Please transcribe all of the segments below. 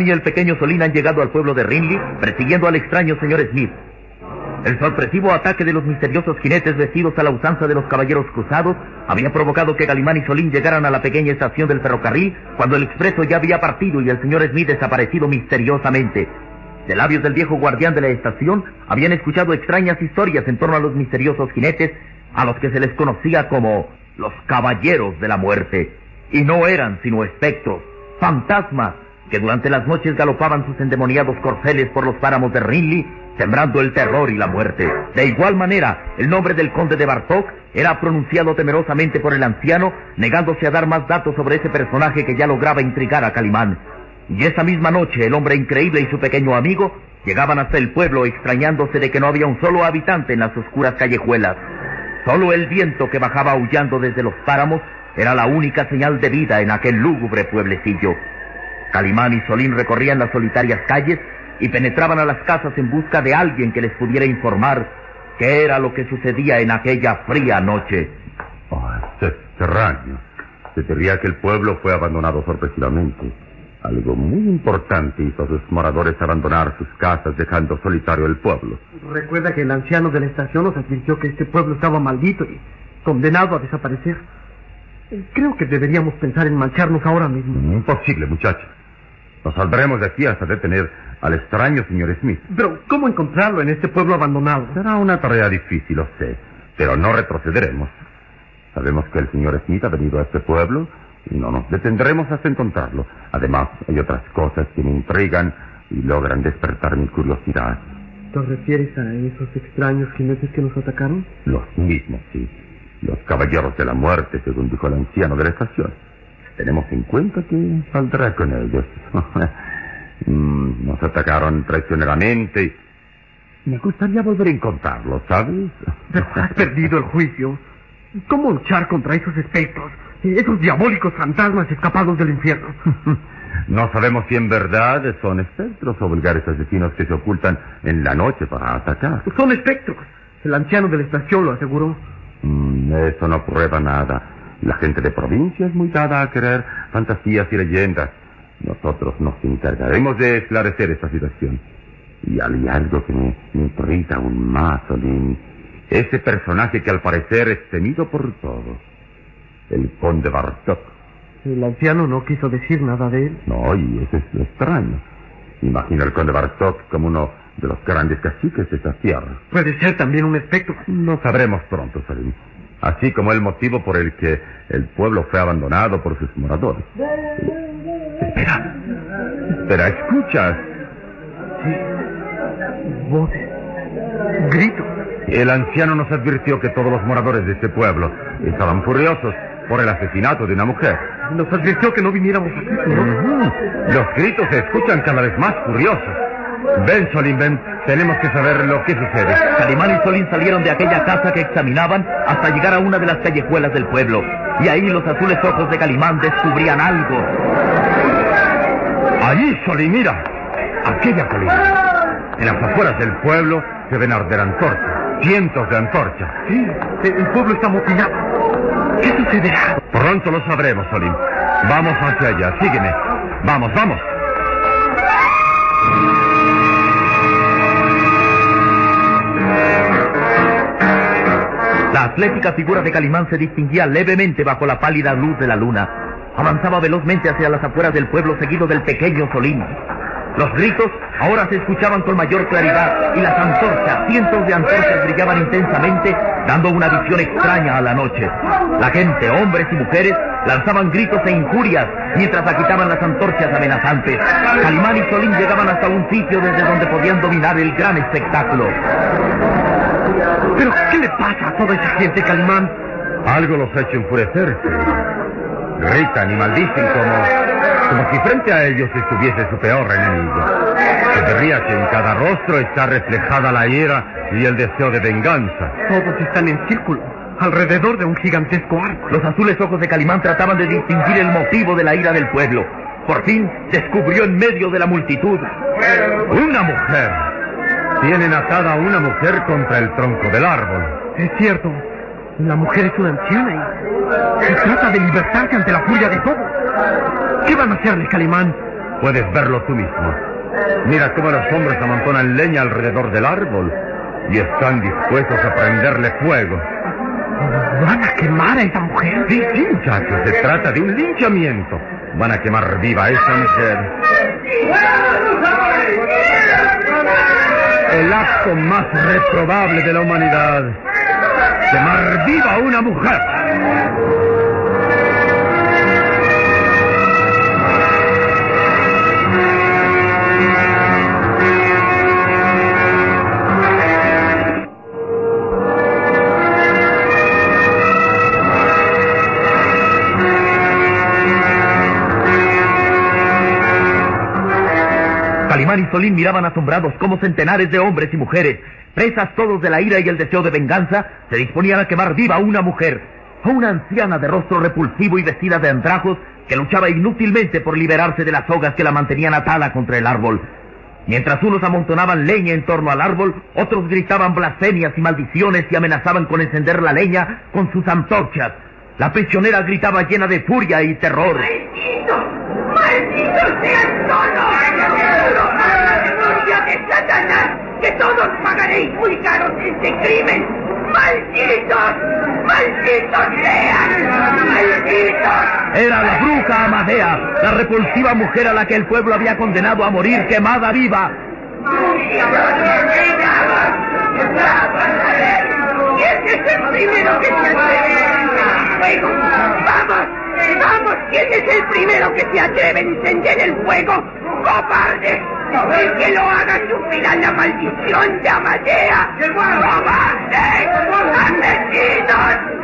Y el pequeño Solín han llegado al pueblo de Rinley persiguiendo al extraño señor Smith. El sorpresivo ataque de los misteriosos jinetes vestidos a la usanza de los caballeros cruzados había provocado que Calimán y Solín llegaran a la pequeña estación del ferrocarril cuando el expreso ya había partido y el señor Smith desaparecido misteriosamente. De labios del viejo guardián de la estación habían escuchado extrañas historias en torno a los misteriosos jinetes a los que se les conocía como los caballeros de la muerte. Y no eran sino espectros, fantasmas, que durante las noches galopaban sus endemoniados corceles por los páramos de Rinley, sembrando el terror y la muerte. De igual manera, el nombre del conde de Bartok era pronunciado temerosamente por el anciano, negándose a dar más datos sobre ese personaje que ya lograba intrigar a Calimán. Y esa misma noche, el hombre increíble y su pequeño amigo llegaban hasta el pueblo extrañándose de que no había un solo habitante en las oscuras callejuelas. Solo el viento que bajaba aullando desde los páramos era la única señal de vida en aquel lúgubre pueblecillo. Calimán y Solín recorrían las solitarias calles y penetraban a las casas en busca de alguien que les pudiera informar qué era lo que sucedía en aquella fría noche. Oh, es extraño. Se diría que el pueblo fue abandonado sorpresivamente. Algo muy importante hizo a sus moradores abandonar sus casas dejando solitario el pueblo. Recuerda que el anciano de la estación nos advirtió que este pueblo estaba maldito y condenado a desaparecer. Creo que deberíamos pensar en marcharnos ahora mismo. Imposible, muchacho. Nos saldremos de aquí hasta detener al extraño señor Smith. Pero, ¿cómo encontrarlo en este pueblo abandonado? Será una tarea difícil, lo sé, pero no retrocederemos. Sabemos que el señor Smith ha venido a este pueblo y no nos detendremos hasta encontrarlo. Además, hay otras cosas que me intrigan y logran despertar mi curiosidad. ¿Te refieres a esos extraños jinetes que nos atacaron? Los mismos, sí. Los caballeros de la muerte, según dijo el anciano de la estación. Tenemos en cuenta que saldrá con ellos. Mm, Nos atacaron traicioneramente. Me gustaría volver a encontrarlos, ¿sabes? Pero has perdido el juicio. ¿Cómo luchar contra esos espectros? Esos diabólicos fantasmas escapados del infierno. No sabemos si en verdad son espectros o vulgares asesinos que se ocultan en la noche para atacar. Son espectros. El anciano de la estación lo aseguró. Mm, eso no prueba nada. La gente de provincia es muy dada a creer fantasías y leyendas. Nosotros nos encargaremos de esclarecer esta situación. Y hay algo que me, intriga aún más, Olin. Ese personaje que al parecer es temido por todos. El conde Bartok. El anciano no quiso decir nada de él. No, y eso es lo extraño. Imagino al conde Bartok como uno de los grandes caciques de esta tierra. Puede ser también un espectro. Lo sabremos pronto, Salim. Así como el motivo por el que el pueblo fue abandonado por sus moradores. Espera. Espera, escuchas. Voces. Gritos. El anciano nos advirtió que todos los moradores de este pueblo estaban furiosos por el asesinato de una mujer. Nos advirtió que no viniéramos aquí. Ujú. Los gritos se escuchan cada vez más furiosos. Ven, Solín, ven. Tenemos que saber lo que sucede. Calimán y Solín salieron de aquella casa que examinaban hasta llegar a una de las callejuelas del pueblo. Y ahí los azules ojos de Calimán descubrían algo. Allí, Solín, mira. Aquella colina. En las afueras del pueblo se ven arder antorchas. Cientos de antorchas. Sí, el pueblo está motinado. ¿Qué sucederá? Pronto lo sabremos, Solín. Vamos hacia allá. Sígueme. Vamos, vamos. Atlética figura de Calimán se distinguía levemente bajo la pálida luz de la luna. Avanzaba velozmente hacia las afueras del pueblo seguido del pequeño Solín. Los gritos ahora se escuchaban con mayor claridad y las antorchas, cientos de antorchas brillaban intensamente, dando una visión extraña a la noche. La gente, hombres y mujeres, lanzaban gritos e injurias mientras agitaban las antorchas amenazantes. Calimán y Solín llegaban hasta un sitio desde donde podían dominar el gran espectáculo. ¿Pero qué le pasa a toda esa gente, Calimán? Algo los ha hecho enfurecerse. Gritan y maldicen como, como si frente a ellos estuviese su peor enemigo. Se vería que en cada rostro está reflejada la ira y el deseo de venganza. Todos están en círculo, alrededor de un gigantesco árbol. Los azules ojos de Calimán trataban de distinguir el motivo de la ira del pueblo. Por fin descubrió en medio de la multitud Una mujer. Tienen atada a una mujer contra el tronco del árbol. Es cierto, la mujer es una anciana y se trata de libertarse ante la furia de todos. ¿Qué van a hacerle, Calimán? Puedes verlo tú mismo. Mira cómo los hombres amontonan leña alrededor del árbol y están dispuestos a prenderle fuego. ¿Van a quemar a esa mujer? Sí, sí, muchachos, se trata de un linchamiento. Van a quemar viva a esa mujer. El acto más reprobable de la humanidad. Quemar viva a una mujer. Solín miraban asombrados cómo centenares de hombres y mujeres, presas todos de la ira y el deseo de venganza, se disponían a quemar viva a una mujer, a una anciana de rostro repulsivo y vestida de andrajos que luchaba inútilmente por liberarse de las sogas que la mantenían atada contra el árbol. Mientras unos amontonaban leña en torno al árbol, otros gritaban blasfemias y maldiciones y amenazaban con encender la leña con sus antorchas. La prisionera gritaba llena de furia y terror. ¡Malditos! ¡Malditos sean todos! ¡Juro por la memoria de Satanás que todos pagaréis muy caros este crimen! ¡Malditos! ¡Malditos sean! ¡Malditos! Era la bruja Amadea, la repulsiva mujer a la que el pueblo había condenado a morir quemada viva. ¿Quién es el primero que se? ¡Vamos! ¡Vamos! ¿Quién es el primero que se atreve a encender el fuego? ¡Cobarde! El que lo haga sufrirá la maldición de Amadea. ¡Cobarde! ¡Asesinos!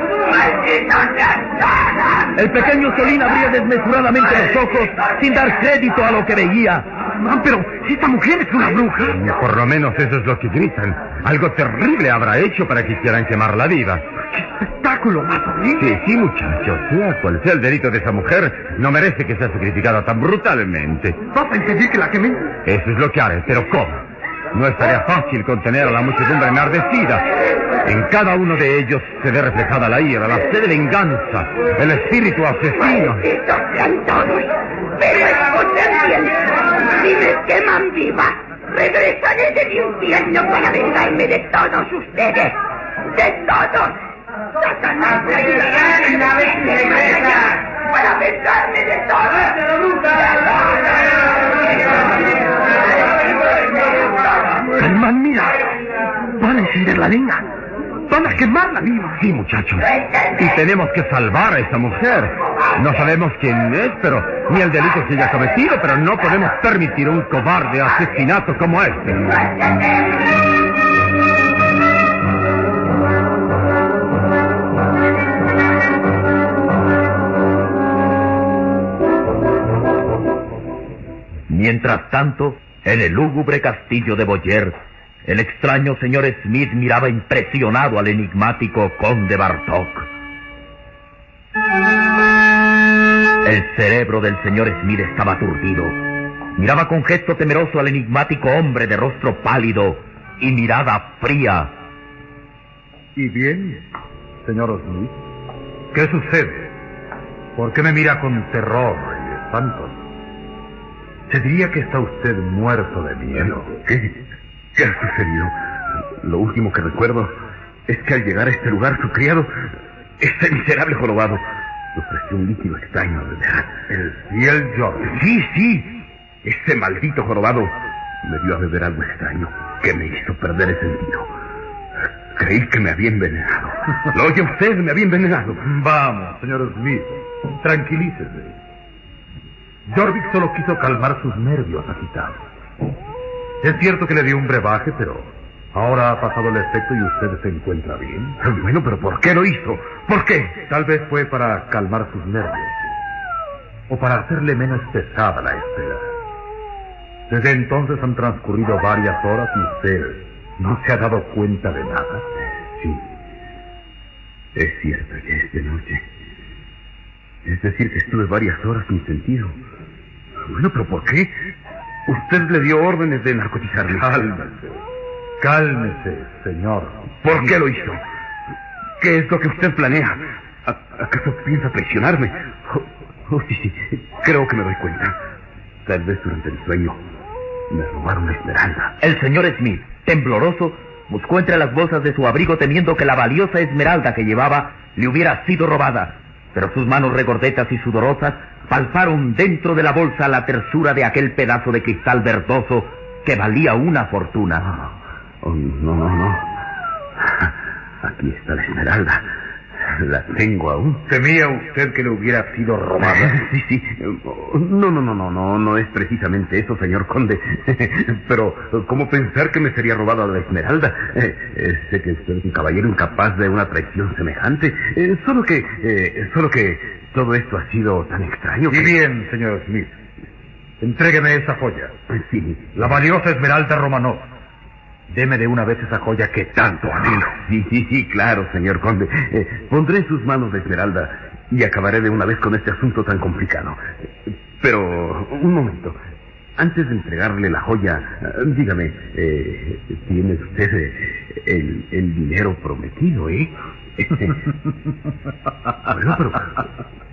El pequeño Solín abría desmesuradamente los ojos sin dar crédito a lo que veía. Ah, pero esta mujer es una bruja. Por lo menos eso es lo que gritan. Algo terrible habrá hecho para que quieran quemarla viva. ¡Qué espectáculo más! Sí, sí, muchachos. Sea cual sea el delito de esa mujer, no merece que sea sacrificada tan brutalmente. ¿Vas a impedir que la quemen? Eso es lo que haré, pero ¿cómo? No estaría fácil contener a la muchedumbre enardecida. En cada uno de ellos se ve reflejada la ira, la sed de venganza, el espíritu asesino. ¡Malditos sean todos! Pero escuchen bien. Si me queman viva, regresaré del infierno para vengarme de todos ustedes. ¡De todos! ¡Satanás me ayudará en la vez de para vengarme de todos! La leña. Van a quemarla viva. Sí, muchachos. Y tenemos que salvar a esa mujer. No sabemos quién es, pero ni el delito que ella ha cometido, pero no podemos permitir un cobarde asesinato como este. Mientras tanto, En el lúgubre castillo de Boyer, el extraño señor Smith miraba impresionado al enigmático conde Bartok. El cerebro del señor Smith estaba aturdido. Miraba con gesto temeroso al enigmático hombre de rostro pálido y mirada fría. ¿Y bien, señor Smith? ¿Qué sucede? ¿Por qué me mira con terror y espanto? Se diría que está usted muerto de miedo. ¿Qué? ¿Qué ha sucedido? Lo último que recuerdo es que al llegar a este lugar su criado, este miserable jorobado, le ofreció un líquido extraño a beber. El fiel George. Sí, sí. Ese maldito jorobado me dio a beber algo extraño que me hizo perder el sentido. Creí que me había envenenado. ¿Lo oye usted? Me había envenenado. Vamos, señor Smith, tranquilícese. Jorvik solo quiso calmar sus nervios agitados. Es cierto que le dio un brebaje, pero ahora ha pasado el efecto y usted se encuentra bien. Bueno, pero ¿por qué lo hizo? ¿Por qué? Tal vez fue para calmar sus nervios. O para hacerle menos pesada la espera. Desde entonces han transcurrido varias horas y usted no se ha dado cuenta de nada. Sí. Es cierto que es de noche. Es decir, que estuve varias horas sin sentido. Bueno, pero ¿por qué? Usted le dio órdenes de narcotizarme. Cálmese. Cálmese, señor. ¿Por qué lo hizo? ¿Qué es lo que usted planea? ¿A- ¿Acaso piensa traicionarme? Oh, oh, sí, sí. Creo que me doy cuenta. Tal vez durante el sueño me robaron la esmeralda. El señor Smith, tembloroso, buscó entre las bolsas de su abrigo temiendo que la valiosa esmeralda que llevaba le hubiera sido robada. Pero sus manos regordetas y sudorosas palparon dentro de la bolsa la tersura de aquel pedazo de cristal verdoso que valía una fortuna. Oh, no, no, no. Aquí está la esmeralda. La tengo aún. ¿Temía usted que le hubiera sido robada? Sí, sí. No, no, no, no, no, no es precisamente eso, señor conde. Pero, ¿cómo pensar que me sería robada la esmeralda? Eh, eh, sé que usted es un caballero incapaz de una traición semejante. Eh, solo que, eh, solo que todo esto ha sido tan extraño Y que... bien, señor Smith. Entrégueme esa joya. Sí. La valiosa Esmeralda Romanov. Deme de una vez esa joya que tanto anhelo. Sí, sí, sí, claro, señor conde. Eh, pondré en sus manos la esmeralda y acabaré de una vez con este asunto tan complicado. Pero, un momento. Antes de entregarle la joya, dígame, eh, ¿tiene usted eh, el, el dinero prometido, eh? bueno, pero,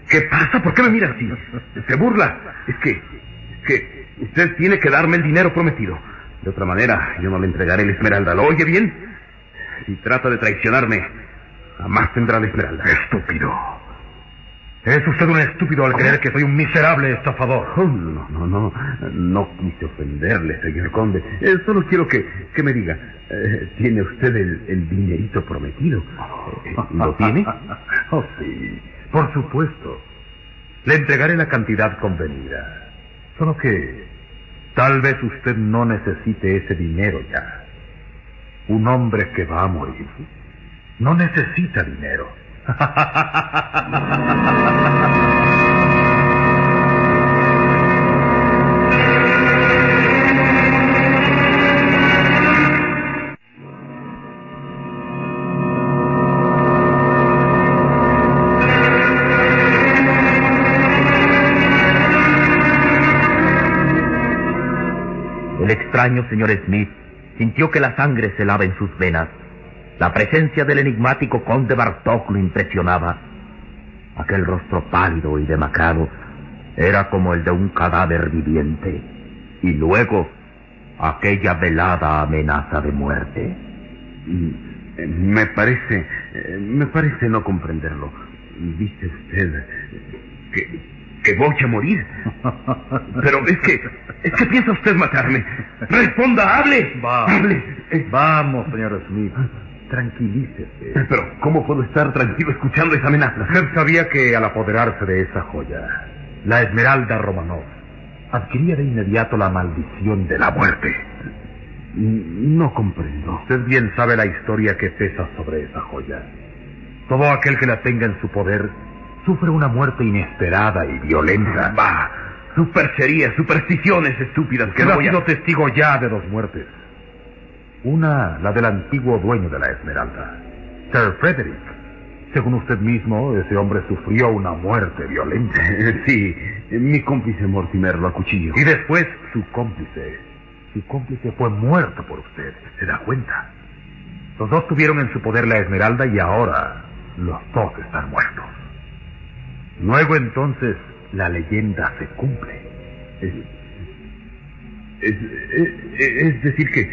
¿qué pasa? ¿Por qué me mira así? ¿Se burla? Es que, es que usted tiene que darme el dinero prometido. De otra manera, yo no le entregaré la esmeralda. ¿Lo oye bien? Si trata de traicionarme, jamás tendrá la esmeralda. Estúpido. Es usted un estúpido al creer que soy un miserable estafador. Oh, no, no, no. No quise ofenderle, señor conde. Eh, solo quiero que, que me diga, eh, ¿tiene usted el, el dinerito prometido? Eh, ¿Lo tiene? Oh, sí. Por supuesto. Le entregaré la cantidad convenida. Solo que tal vez usted no necesite ese dinero ya. Un hombre que va a morir no necesita dinero. extraño señor Smith sintió que la sangre se lava en sus venas. La presencia del enigmático conde Bartok lo impresionaba. Aquel rostro pálido y demacrado era como el de un cadáver viviente. Y luego, aquella velada amenaza de muerte. Mm, Me parece, eh, me parece no comprenderlo. Dice usted que, que voy a morir. Pero es que, es que piensa usted matarme. Responda, hable. Vamos, Hable. Eh, vamos, señor Smith. Tranquilícese. Pero, ¿cómo puedo estar tranquilo escuchando esa amenaza? Usted sabía que al apoderarse de esa joya, la Esmeralda Romanov adquiría de inmediato la maldición de la muerte. No comprendo. Usted bien sabe la historia que pesa sobre esa joya. Todo aquel que la tenga en su poder sufre una muerte inesperada y violenta. Bah, Supercherías, supersticiones estúpidas que no ha sido testigo ya de dos muertes. Una, la del antiguo dueño de la Esmeralda, Sir Frederick. Según usted mismo, ese hombre sufrió una muerte violenta. Sí, mi cómplice Mortimer lo acuchilló. Y después su cómplice. Su cómplice fue muerto por usted. ¿Se da cuenta? Los dos tuvieron en su poder la Esmeralda y ahora los dos están muertos. Luego entonces la leyenda se cumple. Es, decir que,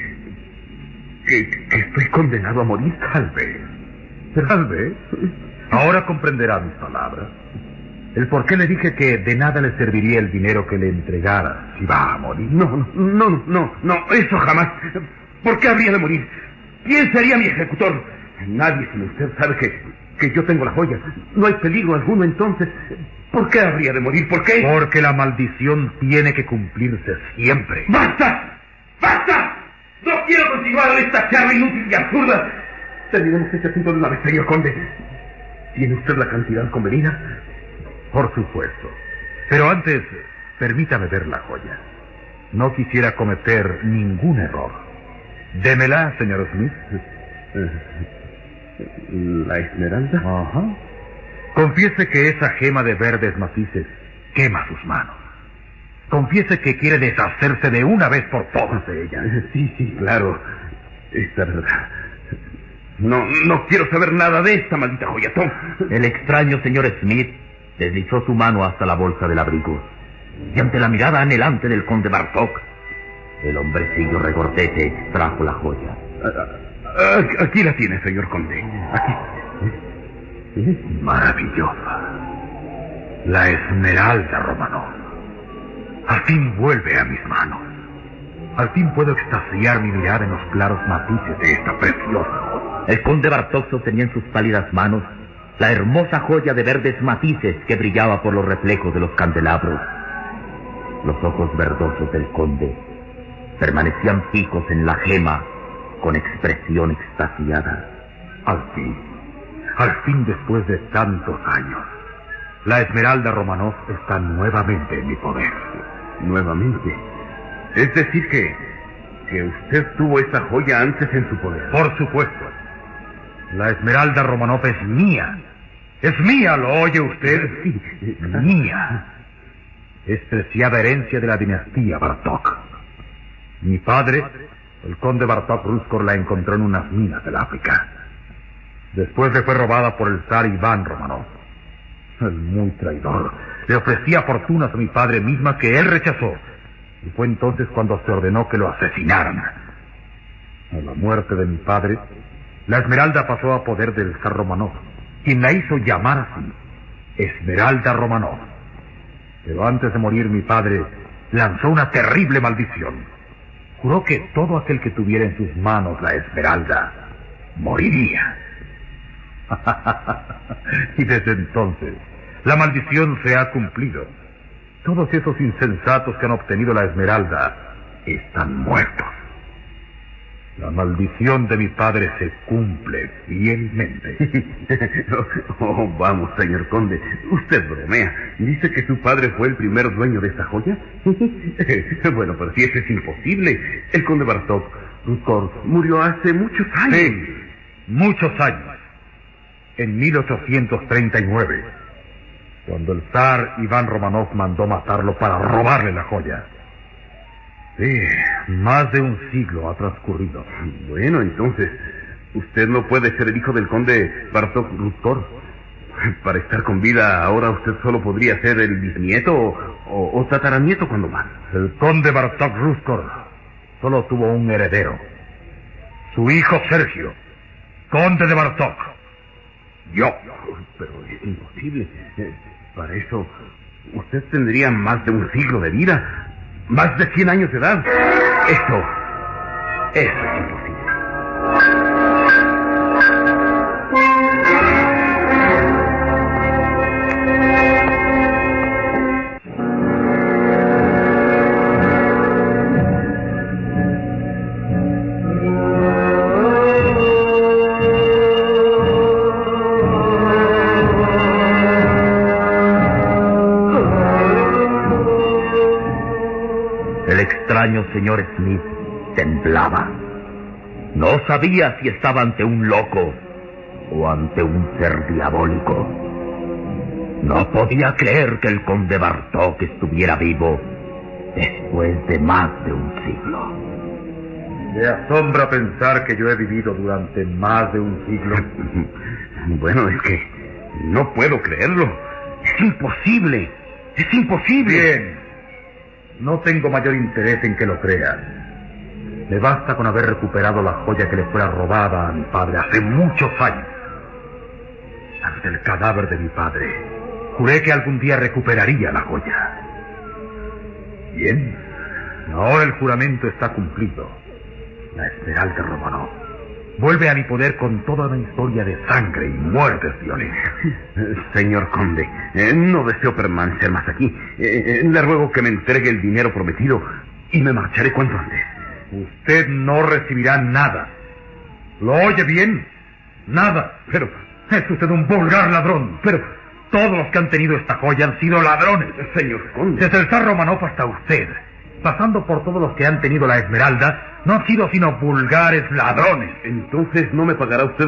que, que estoy condenado a morir. Tal vez. Tal vez. Ahora comprenderá mis palabras. El por qué le dije que de nada le serviría el dinero que le entregara si va a morir. No, no, no, no, no, eso jamás. ¿Por qué habría de morir? ¿Quién sería mi ejecutor? Nadie sino usted sabe que, que yo tengo la joya. No hay peligro alguno entonces. ¿Por qué habría de morir? ¿Por qué? Porque la maldición tiene que cumplirse siempre. ¡Basta! ¡Basta! No quiero continuar en esta charla inútil y absurda. Terminemos este asunto de una vez, señor conde. ¿Tiene usted la cantidad convenida? Por supuesto. Pero antes, permítame ver la joya. No quisiera cometer ningún error. Démela, señor Smith. ¿La esmeralda? Ajá. Confiese que esa gema de verdes matices quema sus manos. Confiese que quiere deshacerse de una vez por todas de ella. Sí, sí, claro. Esta verdad. No, no quiero saber nada de esta maldita joya, Tom. El extraño señor Smith deslizó su mano hasta la bolsa del abrigo. Y ante la mirada anhelante del conde Bartok, el hombrecillo regordete extrajo la joya. Aquí la tiene, señor conde. Aquí. Maravillosa. La esmeralda Romanov. Al fin vuelve a mis manos. Al fin puedo extasiar mi mirada en los claros matices de esta preciosa. El conde Bartok sostenía en sus pálidas manos la hermosa joya de verdes matices que brillaba por los reflejos de los candelabros. Los ojos verdosos del conde permanecían fijos en la gema con expresión extasiada. Al fin, al fin después de tantos años, la esmeralda Romanov está nuevamente en mi poder. Nuevamente. Es decir que, que usted tuvo esa joya antes en su poder. Por supuesto. La esmeralda Romanov es mía. Es mía, ¿lo oye usted? Sí. Mía. Es preciada herencia de la dinastía Bartok. Mi padre, el conde Bartok Ruskor, la encontró en unas minas del África. Después le fue robada por el zar Iván Romanov. El muy traidor. Le ofrecía fortunas a mi padre misma que él rechazó. Y fue entonces cuando se ordenó que lo asesinaran. A la muerte de mi padre, la Esmeralda pasó a poder del zar Romanov, quien la hizo llamar así, Esmeralda Romanov. Pero antes de morir mi padre lanzó una terrible maldición. Juró que todo aquel que tuviera en sus manos la Esmeralda moriría. y desde entonces, la maldición se ha cumplido. Todos esos insensatos que han obtenido la Esmeralda están muertos. La maldición de mi padre se cumple fielmente. Oh, vamos, señor conde. Usted bromea. ¿Dice que su padre fue el primer dueño de esta joya? bueno, pero si eso es imposible. El conde Bartok murió hace muchos años. Sí, muchos años. En 1839, cuando el zar Iván Romanov mandó matarlo para robarle la joya. Sí, más de un siglo ha transcurrido. Bueno, entonces, usted no puede ser el hijo del conde Bartok Ruskor. Para estar con vida ahora usted solo podría ser el bisnieto o, o- tataranieto cuando más. El conde Bartok Ruskor solo tuvo un heredero. Su hijo Sergio, conde de Bartok. Yo. Pero es imposible. Para eso, usted tendría más de un siglo de vida. Más de 100 años de edad. Eso es imposible. Extraño señor Smith temblaba. No sabía si estaba ante un loco o ante un ser diabólico. No podía creer que el conde Bartok estuviera vivo después de más de un siglo. Me asombra pensar que yo he vivido durante más de un siglo. Bueno, es que no puedo creerlo. Es imposible. Es imposible. Bien. No tengo mayor interés en que lo crea. Me basta con haber recuperado la joya que le fuera robada a mi padre hace muchos años. Ante el cadáver de mi padre, juré que algún día recuperaría la joya. Bien. Ahora el juramento está cumplido. La Esmeralda Romanov vuelve a mi poder con toda una historia de sangre y muertes violentas. Señor conde, eh, no deseo permanecer más aquí. Eh, eh, le ruego que me entregue el dinero prometido y me marcharé cuanto antes. Usted no recibirá nada. ¿Lo oye bien? Nada. Pero es usted un vulgar ladrón. Pero todos los que han tenido esta joya han sido ladrones. Señor conde. Desde el zar Romanov hasta usted, pasando por todos los que han tenido la esmeralda, no han sido sino vulgares ladrones. Entonces no me pagará usted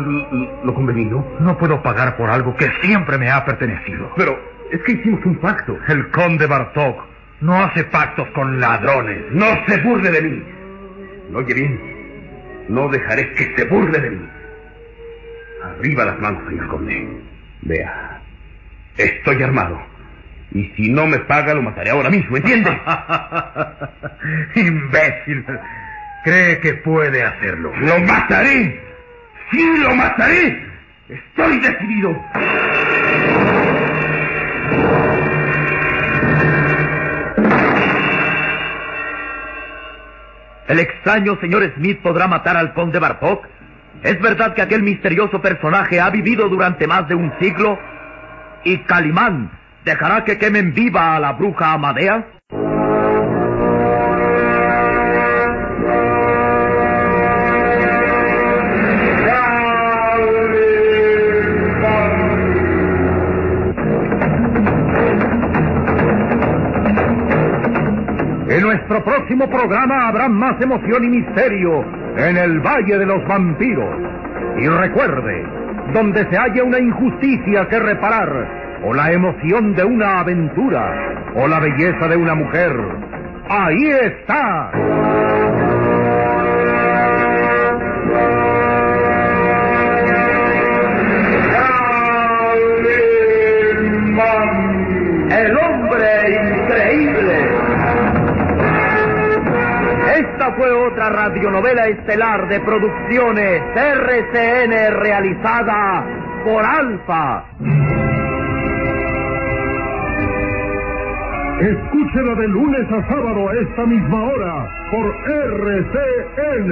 lo convenido. No puedo pagar por algo que siempre me ha pertenecido. Pero es que hicimos un pacto. El conde Bartok no hace pactos con ladrones. No se burle de mí. ¿Lo oye bien? No dejaré que se burle de mí. Arriba las manos, señor conde. Vea, estoy armado. Y si no me paga, lo mataré ahora mismo, ¿entiende? Imbécil. Cree que puede hacerlo. ¡Lo mataré! ¡Sí, lo mataré! ¡Estoy decidido! ¿El extraño señor Smith podrá matar al conde Bartok? ¿Es verdad que aquel misterioso personaje ha vivido durante más de un siglo? ¿Y Calimán dejará que quemen viva a la bruja Amadea? En nuestro próximo programa habrá más emoción y misterio en el Valle de los Vampiros. Y recuerde, donde se haya una injusticia que reparar, o la emoción de una aventura, o la belleza de una mujer, ahí está. El hombre increíble. Esta fue otra radionovela estelar de producciones RCN realizada por Alfa. Escúchela de lunes a sábado a esta misma hora por RCN.